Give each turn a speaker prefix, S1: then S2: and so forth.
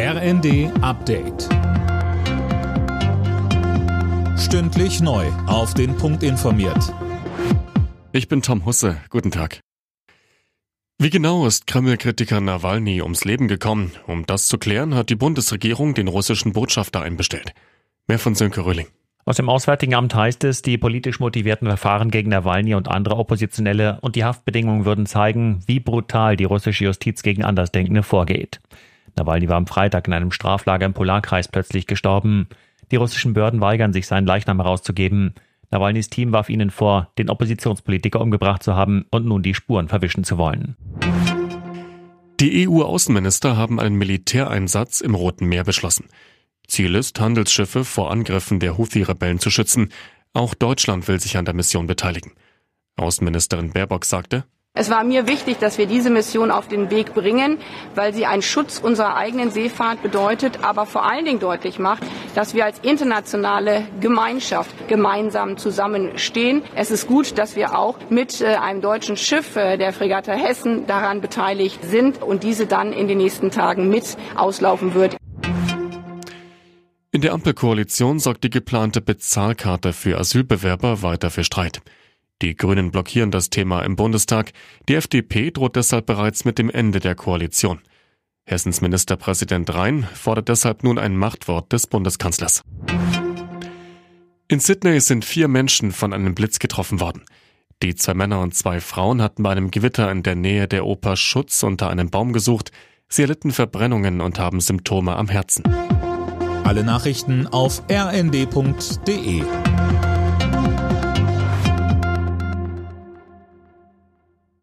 S1: RND Update. Stündlich neu. Auf den Punkt informiert.
S2: Ich bin Tom Husse. Guten Tag. Wie genau ist Kreml-Kritiker Nawalny ums Leben gekommen? Um das zu klären, hat die Bundesregierung den russischen Botschafter einbestellt. Mehr von Sönke Röhling.
S3: Aus dem Auswärtigen Amt heißt es, die politisch motivierten Verfahren gegen Nawalny und andere Oppositionelle und die Haftbedingungen würden zeigen, wie brutal die russische Justiz gegen Andersdenkende vorgeht. Nawalny war am Freitag in einem Straflager im Polarkreis plötzlich gestorben. Die russischen Behörden weigern sich, seinen Leichnam herauszugeben. Nawalnys Team warf ihnen vor, den Oppositionspolitiker umgebracht zu haben und nun die Spuren verwischen zu wollen.
S2: Die EU-Außenminister haben einen Militäreinsatz im Roten Meer beschlossen. Ziel ist, Handelsschiffe vor Angriffen der Houthi-Rebellen zu schützen. Auch Deutschland will sich an der Mission beteiligen. Außenministerin Baerbock sagte,
S4: es war mir wichtig, dass wir diese Mission auf den Weg bringen, weil sie einen Schutz unserer eigenen Seefahrt bedeutet, aber vor allen Dingen deutlich macht, dass wir als internationale Gemeinschaft gemeinsam zusammenstehen. Es ist gut, dass wir auch mit äh, einem deutschen Schiff, äh, der Fregatte Hessen, daran beteiligt sind und diese dann in den nächsten Tagen mit auslaufen wird.
S2: In der Ampelkoalition sorgt die geplante Bezahlkarte für Asylbewerber weiter für Streit. Die Grünen blockieren das Thema im Bundestag. Die FDP droht deshalb bereits mit dem Ende der Koalition. Hessens Ministerpräsident Rhein fordert deshalb nun ein Machtwort des Bundeskanzlers. In Sydney sind vier Menschen von einem Blitz getroffen worden. Die zwei Männer und zwei Frauen hatten bei einem Gewitter in der Nähe der Oper Schutz unter einem Baum gesucht. Sie erlitten Verbrennungen und haben Symptome am Herzen.
S1: Alle Nachrichten auf rnd.de